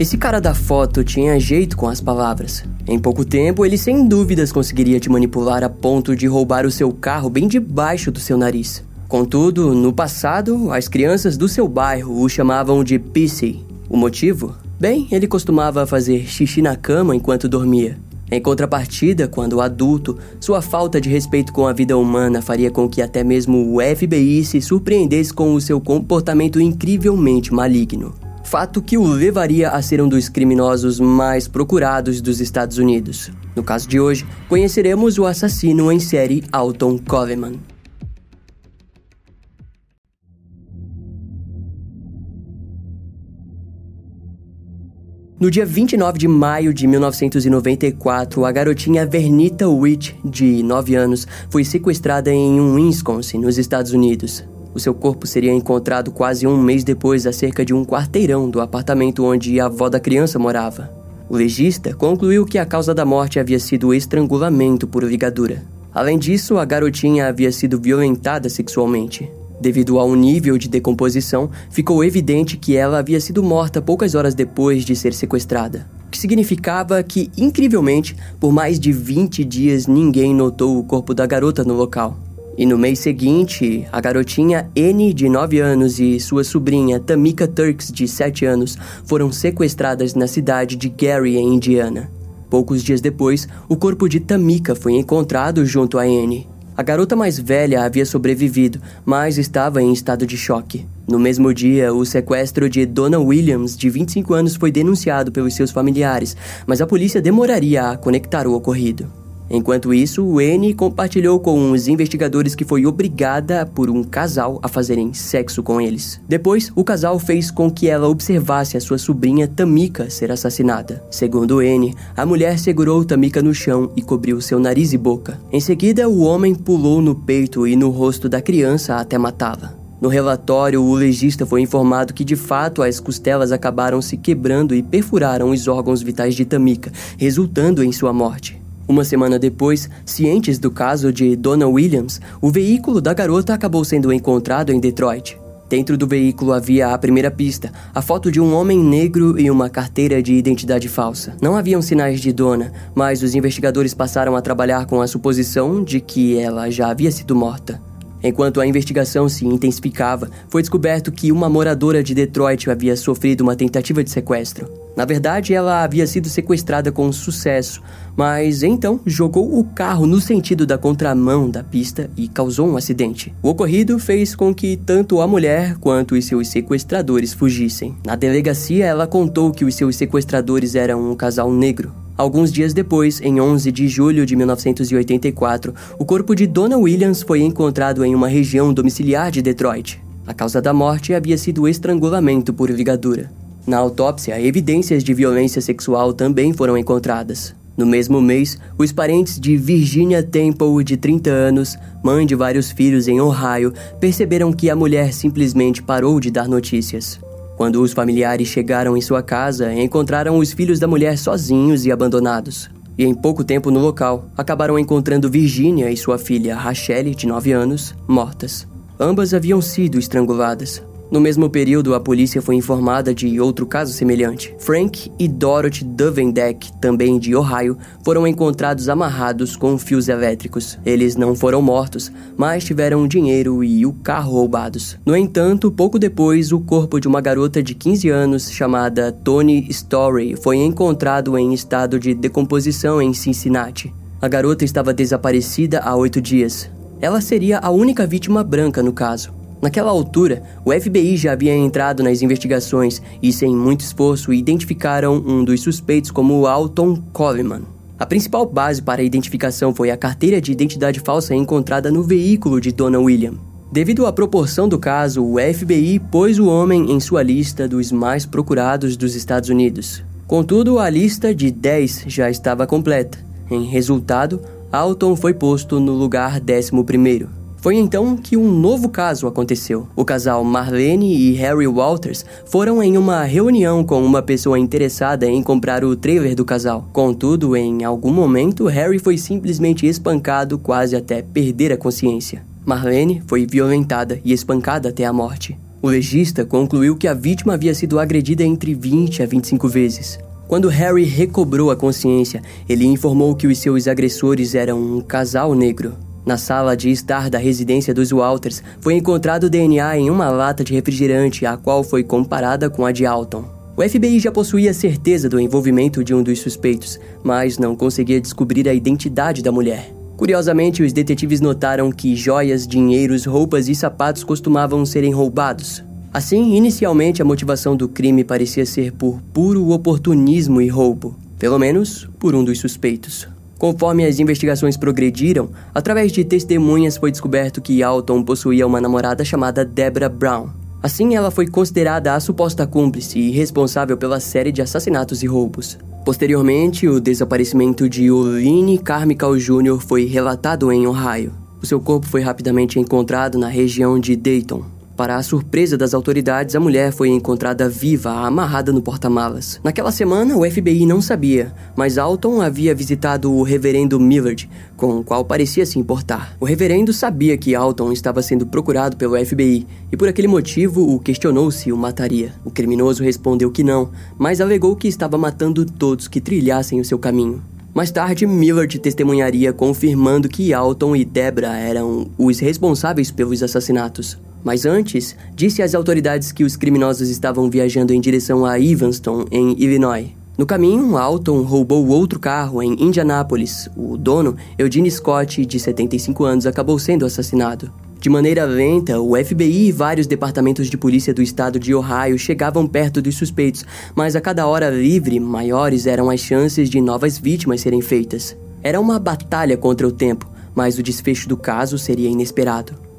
Esse cara da foto tinha jeito com as palavras. Em pouco tempo, ele sem dúvidas conseguiria te manipular a ponto de roubar o seu carro bem debaixo do seu nariz. Contudo, no passado, as crianças do seu bairro o chamavam de Pissy. O motivo? Bem, ele costumava fazer xixi na cama enquanto dormia. Em contrapartida, quando adulto, sua falta de respeito com a vida humana faria com que até mesmo o FBI se surpreendesse com o seu comportamento incrivelmente maligno fato que o levaria a ser um dos criminosos mais procurados dos Estados Unidos. No caso de hoje, conheceremos o assassino em série Alton Coleman. No dia 29 de maio de 1994, a garotinha Vernita Witt, de 9 anos, foi sequestrada em um Wisconsin, nos Estados Unidos. O seu corpo seria encontrado quase um mês depois, a cerca de um quarteirão do apartamento onde a avó da criança morava. O legista concluiu que a causa da morte havia sido estrangulamento por ligadura. Além disso, a garotinha havia sido violentada sexualmente. Devido ao nível de decomposição, ficou evidente que ela havia sido morta poucas horas depois de ser sequestrada. O que significava que, incrivelmente, por mais de 20 dias ninguém notou o corpo da garota no local. E no mês seguinte, a garotinha N, de 9 anos, e sua sobrinha Tamika Turks, de 7 anos, foram sequestradas na cidade de Gary, em Indiana. Poucos dias depois, o corpo de Tamika foi encontrado junto a N. A garota mais velha havia sobrevivido, mas estava em estado de choque. No mesmo dia, o sequestro de Donna Williams, de 25 anos, foi denunciado pelos seus familiares, mas a polícia demoraria a conectar o ocorrido. Enquanto isso, N compartilhou com os investigadores que foi obrigada por um casal a fazerem sexo com eles. Depois, o casal fez com que ela observasse a sua sobrinha Tamika ser assassinada. Segundo N, a mulher segurou Tamika no chão e cobriu seu nariz e boca. Em seguida, o homem pulou no peito e no rosto da criança até matá-la. No relatório, o legista foi informado que de fato as costelas acabaram se quebrando e perfuraram os órgãos vitais de Tamika, resultando em sua morte. Uma semana depois, cientes do caso de Donna Williams, o veículo da garota acabou sendo encontrado em Detroit. Dentro do veículo havia a primeira pista, a foto de um homem negro e uma carteira de identidade falsa. Não haviam sinais de Donna, mas os investigadores passaram a trabalhar com a suposição de que ela já havia sido morta. Enquanto a investigação se intensificava, foi descoberto que uma moradora de Detroit havia sofrido uma tentativa de sequestro. Na verdade, ela havia sido sequestrada com sucesso, mas então jogou o carro no sentido da contramão da pista e causou um acidente. O ocorrido fez com que tanto a mulher quanto os seus sequestradores fugissem. Na delegacia, ela contou que os seus sequestradores eram um casal negro. Alguns dias depois, em 11 de julho de 1984, o corpo de Donna Williams foi encontrado em uma região domiciliar de Detroit. A causa da morte havia sido estrangulamento por ligadura. Na autópsia, evidências de violência sexual também foram encontradas. No mesmo mês, os parentes de Virginia Temple, de 30 anos, mãe de vários filhos em Ohio, perceberam que a mulher simplesmente parou de dar notícias. Quando os familiares chegaram em sua casa, encontraram os filhos da mulher sozinhos e abandonados. E em pouco tempo no local, acabaram encontrando Virginia e sua filha Rachelle, de 9 anos, mortas. Ambas haviam sido estranguladas. No mesmo período, a polícia foi informada de outro caso semelhante. Frank e Dorothy Duvendeck, também de Ohio, foram encontrados amarrados com fios elétricos. Eles não foram mortos, mas tiveram dinheiro e o carro roubados. No entanto, pouco depois, o corpo de uma garota de 15 anos chamada Tony Story foi encontrado em estado de decomposição em Cincinnati. A garota estava desaparecida há oito dias. Ela seria a única vítima branca no caso. Naquela altura, o FBI já havia entrado nas investigações e, sem muito esforço, identificaram um dos suspeitos como Alton Coleman. A principal base para a identificação foi a carteira de identidade falsa encontrada no veículo de Donna William. Devido à proporção do caso, o FBI pôs o homem em sua lista dos mais procurados dos Estados Unidos. Contudo, a lista de 10 já estava completa. Em resultado, Alton foi posto no lugar 11 foi então que um novo caso aconteceu. O casal Marlene e Harry Walters foram em uma reunião com uma pessoa interessada em comprar o trailer do casal. Contudo, em algum momento, Harry foi simplesmente espancado quase até perder a consciência. Marlene foi violentada e espancada até a morte. O legista concluiu que a vítima havia sido agredida entre 20 a 25 vezes. Quando Harry recobrou a consciência, ele informou que os seus agressores eram um casal negro. Na sala de estar da residência dos Walters, foi encontrado DNA em uma lata de refrigerante, a qual foi comparada com a de Alton. O FBI já possuía certeza do envolvimento de um dos suspeitos, mas não conseguia descobrir a identidade da mulher. Curiosamente, os detetives notaram que joias, dinheiros, roupas e sapatos costumavam serem roubados. Assim, inicialmente a motivação do crime parecia ser por puro oportunismo e roubo, pelo menos por um dos suspeitos. Conforme as investigações progrediram, através de testemunhas foi descoberto que Alton possuía uma namorada chamada Deborah Brown. Assim, ela foi considerada a suposta cúmplice e responsável pela série de assassinatos e roubos. Posteriormente, o desaparecimento de Oline Carmichael Jr. foi relatado em Ohio. O seu corpo foi rapidamente encontrado na região de Dayton. Para a surpresa das autoridades, a mulher foi encontrada viva, amarrada no porta-malas. Naquela semana, o FBI não sabia, mas Alton havia visitado o reverendo Millard, com o qual parecia se importar. O reverendo sabia que Alton estava sendo procurado pelo FBI e, por aquele motivo, o questionou se o mataria. O criminoso respondeu que não, mas alegou que estava matando todos que trilhassem o seu caminho. Mais tarde, Millard testemunharia confirmando que Alton e Debra eram os responsáveis pelos assassinatos. Mas antes, disse às autoridades que os criminosos estavam viajando em direção a Evanston, em Illinois. No caminho, Alton roubou outro carro em Indianápolis. O dono, Eugene Scott, de 75 anos, acabou sendo assassinado. De maneira lenta, o FBI e vários departamentos de polícia do estado de Ohio chegavam perto dos suspeitos, mas a cada hora livre, maiores eram as chances de novas vítimas serem feitas. Era uma batalha contra o tempo, mas o desfecho do caso seria inesperado.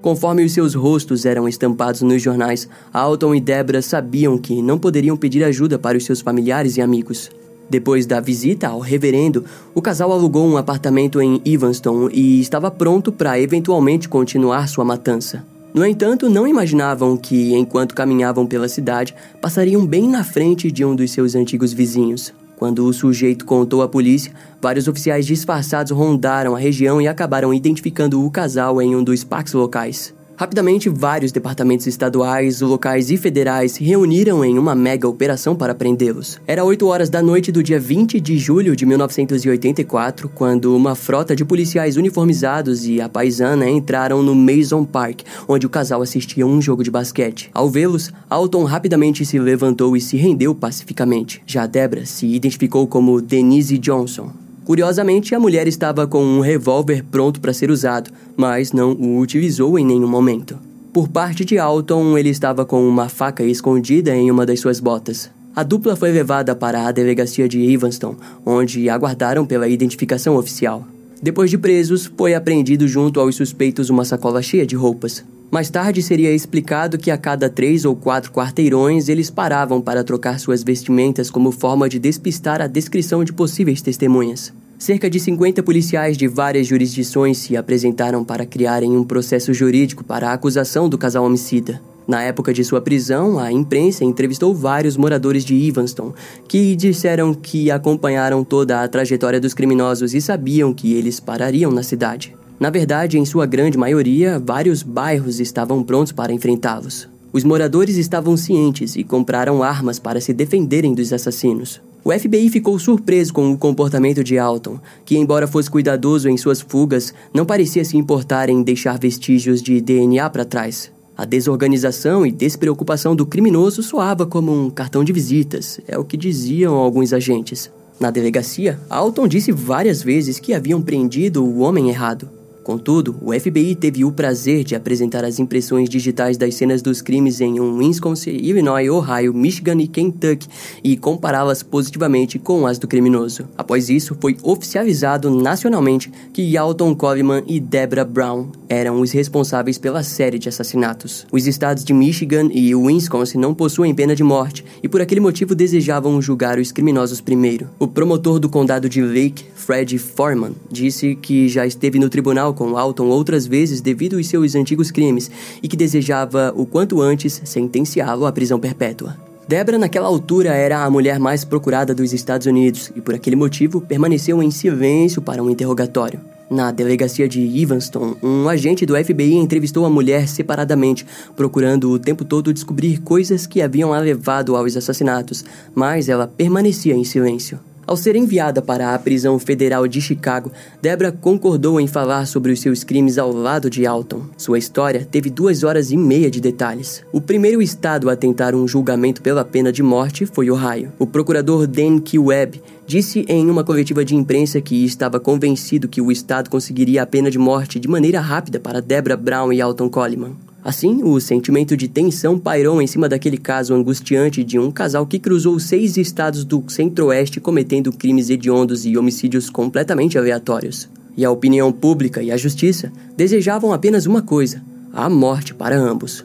Conforme os seus rostos eram estampados nos jornais, Alton e Debra sabiam que não poderiam pedir ajuda para os seus familiares e amigos. Depois da visita ao reverendo, o casal alugou um apartamento em Evanston e estava pronto para eventualmente continuar sua matança. No entanto, não imaginavam que, enquanto caminhavam pela cidade, passariam bem na frente de um dos seus antigos vizinhos. Quando o sujeito contou à polícia, vários oficiais disfarçados rondaram a região e acabaram identificando o casal em um dos parques locais. Rapidamente, vários departamentos estaduais, locais e federais se reuniram em uma mega operação para prendê-los. Era 8 horas da noite do dia 20 de julho de 1984, quando uma frota de policiais uniformizados e a paisana entraram no Mason Park, onde o casal assistia um jogo de basquete. Ao vê-los, Alton rapidamente se levantou e se rendeu pacificamente. Já Debra se identificou como Denise Johnson. Curiosamente, a mulher estava com um revólver pronto para ser usado, mas não o utilizou em nenhum momento. Por parte de Alton, ele estava com uma faca escondida em uma das suas botas. A dupla foi levada para a delegacia de Evanston, onde aguardaram pela identificação oficial. Depois de presos, foi apreendido junto aos suspeitos uma sacola cheia de roupas. Mais tarde seria explicado que a cada três ou quatro quarteirões eles paravam para trocar suas vestimentas como forma de despistar a descrição de possíveis testemunhas. Cerca de 50 policiais de várias jurisdições se apresentaram para criarem um processo jurídico para a acusação do casal homicida. Na época de sua prisão, a imprensa entrevistou vários moradores de Evanston, que disseram que acompanharam toda a trajetória dos criminosos e sabiam que eles parariam na cidade. Na verdade, em sua grande maioria, vários bairros estavam prontos para enfrentá-los. Os moradores estavam cientes e compraram armas para se defenderem dos assassinos. O FBI ficou surpreso com o comportamento de Alton, que, embora fosse cuidadoso em suas fugas, não parecia se importar em deixar vestígios de DNA para trás. A desorganização e despreocupação do criminoso soava como um cartão de visitas, é o que diziam alguns agentes. Na delegacia, Alton disse várias vezes que haviam prendido o homem errado. Contudo, o FBI teve o prazer de apresentar as impressões digitais das cenas dos crimes em um Wisconsin, Illinois, Ohio, Michigan e Kentucky e compará-las positivamente com as do criminoso. Após isso, foi oficializado nacionalmente que Alton Coleman e Deborah Brown eram os responsáveis pela série de assassinatos. Os estados de Michigan e Wisconsin não possuem pena de morte e por aquele motivo desejavam julgar os criminosos primeiro. O promotor do condado de Lake, Fred Foreman, disse que já esteve no tribunal com Alton outras vezes devido aos seus antigos crimes e que desejava o quanto antes sentenciá-lo à prisão perpétua. Debra, naquela altura, era a mulher mais procurada dos Estados Unidos e, por aquele motivo, permaneceu em silêncio para um interrogatório. Na delegacia de Evanston, um agente do FBI entrevistou a mulher separadamente, procurando o tempo todo descobrir coisas que haviam a levado aos assassinatos, mas ela permanecia em silêncio. Ao ser enviada para a prisão federal de Chicago, Debra concordou em falar sobre os seus crimes ao lado de Alton. Sua história teve duas horas e meia de detalhes. O primeiro estado a tentar um julgamento pela pena de morte foi Ohio. O procurador Dan K. Webb disse em uma coletiva de imprensa que estava convencido que o estado conseguiria a pena de morte de maneira rápida para Debra Brown e Alton Coleman. Assim, o sentimento de tensão pairou em cima daquele caso angustiante de um casal que cruzou seis estados do centro-oeste cometendo crimes hediondos e homicídios completamente aleatórios. E a opinião pública e a justiça desejavam apenas uma coisa: a morte para ambos.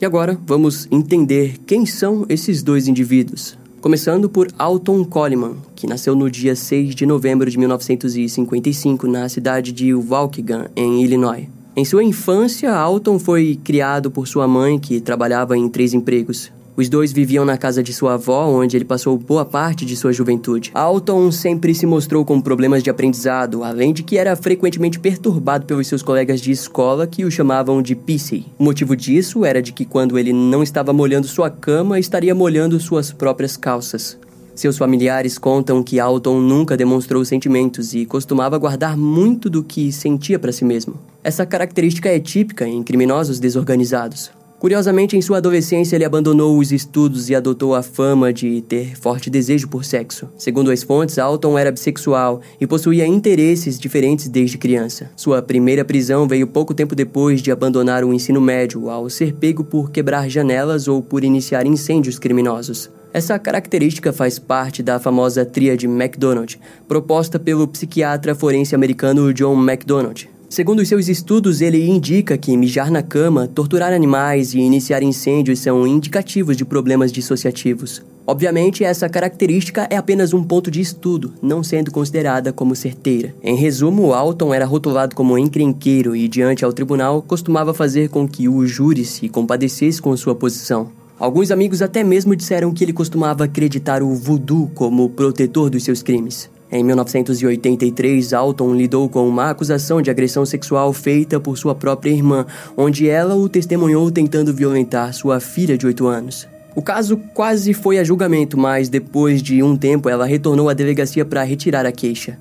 E agora vamos entender quem são esses dois indivíduos começando por Alton Coleman, que nasceu no dia 6 de novembro de 1955 na cidade de Waukegan, em Illinois. Em sua infância, Alton foi criado por sua mãe, que trabalhava em três empregos. Os dois viviam na casa de sua avó, onde ele passou boa parte de sua juventude. Alton sempre se mostrou com problemas de aprendizado, além de que era frequentemente perturbado pelos seus colegas de escola que o chamavam de Pissy. O motivo disso era de que quando ele não estava molhando sua cama, estaria molhando suas próprias calças. Seus familiares contam que Alton nunca demonstrou sentimentos e costumava guardar muito do que sentia para si mesmo. Essa característica é típica em criminosos desorganizados. Curiosamente, em sua adolescência, ele abandonou os estudos e adotou a fama de ter forte desejo por sexo. Segundo as fontes, Alton era bissexual e possuía interesses diferentes desde criança. Sua primeira prisão veio pouco tempo depois de abandonar o ensino médio, ao ser pego por quebrar janelas ou por iniciar incêndios criminosos. Essa característica faz parte da famosa tríade McDonald, proposta pelo psiquiatra forense americano John McDonald. Segundo os seus estudos, ele indica que mijar na cama, torturar animais e iniciar incêndios são indicativos de problemas dissociativos. Obviamente, essa característica é apenas um ponto de estudo, não sendo considerada como certeira. Em resumo, Alton era rotulado como encrenqueiro e, diante ao tribunal, costumava fazer com que o júri se compadecesse com sua posição. Alguns amigos até mesmo disseram que ele costumava acreditar o voodoo como protetor dos seus crimes. Em 1983, Alton lidou com uma acusação de agressão sexual feita por sua própria irmã, onde ela o testemunhou tentando violentar sua filha de 8 anos. O caso quase foi a julgamento, mas depois de um tempo ela retornou à delegacia para retirar a queixa.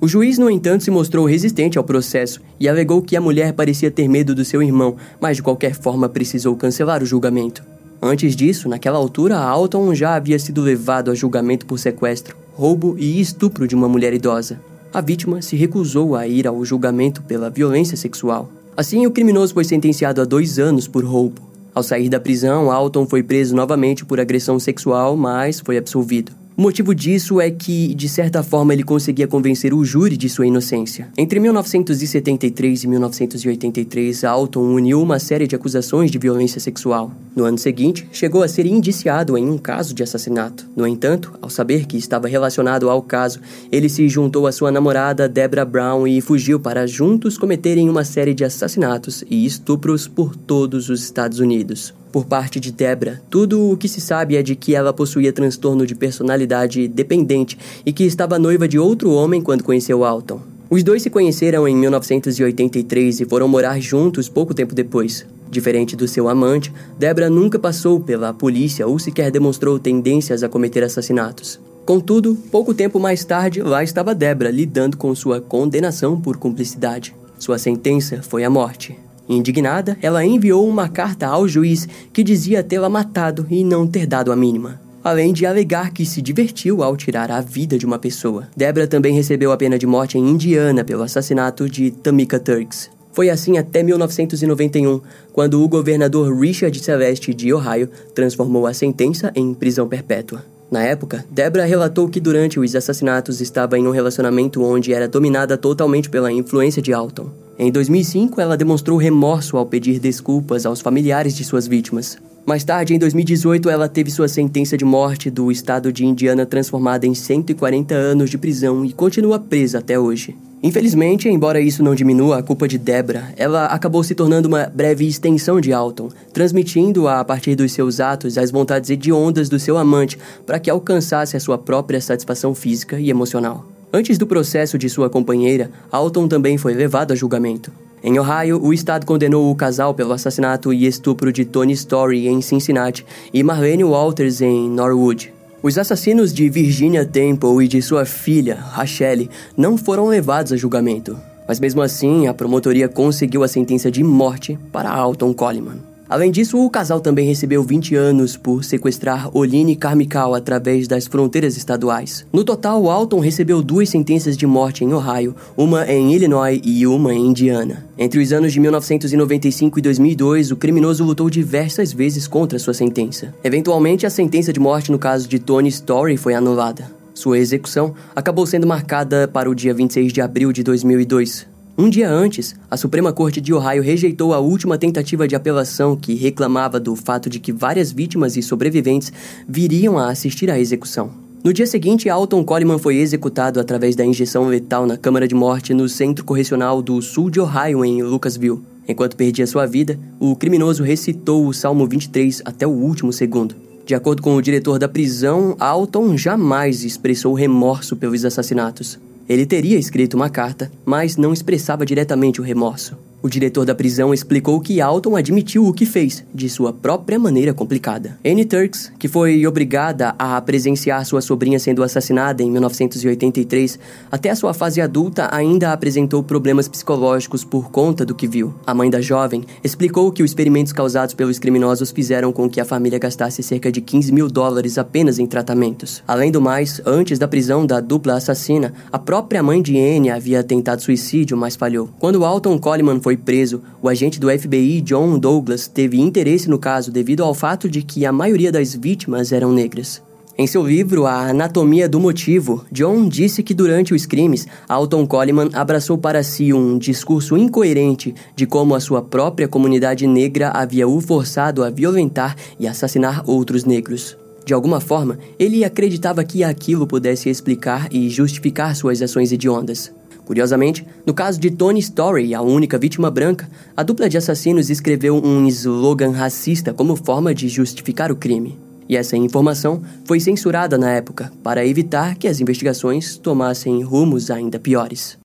O juiz, no entanto, se mostrou resistente ao processo e alegou que a mulher parecia ter medo do seu irmão, mas de qualquer forma precisou cancelar o julgamento. Antes disso, naquela altura, Alton já havia sido levado a julgamento por sequestro roubo e estupro de uma mulher idosa. A vítima se recusou a ir ao julgamento pela violência sexual. Assim, o criminoso foi sentenciado a dois anos por roubo. Ao sair da prisão, Alton foi preso novamente por agressão sexual, mas foi absolvido. O motivo disso é que, de certa forma, ele conseguia convencer o júri de sua inocência. Entre 1973 e 1983, Alton uniu uma série de acusações de violência sexual. No ano seguinte, chegou a ser indiciado em um caso de assassinato. No entanto, ao saber que estava relacionado ao caso, ele se juntou à sua namorada Deborah Brown e fugiu para juntos cometerem uma série de assassinatos e estupros por todos os Estados Unidos por parte de Debra. Tudo o que se sabe é de que ela possuía transtorno de personalidade dependente e que estava noiva de outro homem quando conheceu Alton. Os dois se conheceram em 1983 e foram morar juntos pouco tempo depois. Diferente do seu amante, Debra nunca passou pela polícia ou sequer demonstrou tendências a cometer assassinatos. Contudo, pouco tempo mais tarde, lá estava Debra lidando com sua condenação por cumplicidade. Sua sentença foi a morte. Indignada, ela enviou uma carta ao juiz que dizia tê-la matado e não ter dado a mínima. Além de alegar que se divertiu ao tirar a vida de uma pessoa. Debra também recebeu a pena de morte em Indiana pelo assassinato de Tamika Turks. Foi assim até 1991, quando o governador Richard Celeste de Ohio transformou a sentença em prisão perpétua. Na época, Debra relatou que durante os assassinatos estava em um relacionamento onde era dominada totalmente pela influência de Alton. Em 2005, ela demonstrou remorso ao pedir desculpas aos familiares de suas vítimas. Mais tarde, em 2018, ela teve sua sentença de morte do estado de Indiana transformada em 140 anos de prisão e continua presa até hoje. Infelizmente, embora isso não diminua a culpa de Debra, ela acabou se tornando uma breve extensão de Alton, transmitindo a partir dos seus atos as vontades hediondas do seu amante para que alcançasse a sua própria satisfação física e emocional. Antes do processo de sua companheira, Alton também foi levado a julgamento. Em Ohio, o estado condenou o casal pelo assassinato e estupro de Tony Story em Cincinnati e Marlene Walters em Norwood. Os assassinos de Virginia Temple e de sua filha, Rachelle, não foram levados a julgamento. Mas mesmo assim, a promotoria conseguiu a sentença de morte para Alton Coleman. Além disso, o casal também recebeu 20 anos por sequestrar Oline Carmichael através das fronteiras estaduais. No total, Alton recebeu duas sentenças de morte em Ohio, uma em Illinois e uma em Indiana. Entre os anos de 1995 e 2002, o criminoso lutou diversas vezes contra sua sentença. Eventualmente, a sentença de morte no caso de Tony Story foi anulada. Sua execução acabou sendo marcada para o dia 26 de abril de 2002. Um dia antes, a Suprema Corte de Ohio rejeitou a última tentativa de apelação que reclamava do fato de que várias vítimas e sobreviventes viriam a assistir à execução. No dia seguinte, Alton Coleman foi executado através da injeção letal na Câmara de Morte no Centro Correcional do Sul de Ohio, em Lucasville. Enquanto perdia sua vida, o criminoso recitou o Salmo 23 até o último segundo. De acordo com o diretor da prisão, Alton jamais expressou remorso pelos assassinatos. Ele teria escrito uma carta, mas não expressava diretamente o remorso. O diretor da prisão explicou que Alton admitiu o que fez, de sua própria maneira complicada. Annie Turks, que foi obrigada a presenciar sua sobrinha sendo assassinada em 1983, até a sua fase adulta ainda apresentou problemas psicológicos por conta do que viu. A mãe da jovem explicou que os experimentos causados pelos criminosos fizeram com que a família gastasse cerca de 15 mil dólares apenas em tratamentos. Além do mais, antes da prisão da dupla assassina, a própria mãe de Annie havia tentado suicídio, mas falhou. Quando Alton Coleman foi foi preso, o agente do FBI John Douglas teve interesse no caso devido ao fato de que a maioria das vítimas eram negras. Em seu livro A Anatomia do Motivo, John disse que durante os crimes, Alton Coleman abraçou para si um discurso incoerente de como a sua própria comunidade negra havia o forçado a violentar e assassinar outros negros. De alguma forma, ele acreditava que aquilo pudesse explicar e justificar suas ações hediondas. Curiosamente, no caso de Tony Story, a única vítima branca, a dupla de assassinos escreveu um slogan racista como forma de justificar o crime. E essa informação foi censurada na época para evitar que as investigações tomassem rumos ainda piores.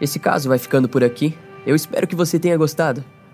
Esse caso vai ficando por aqui. Eu espero que você tenha gostado.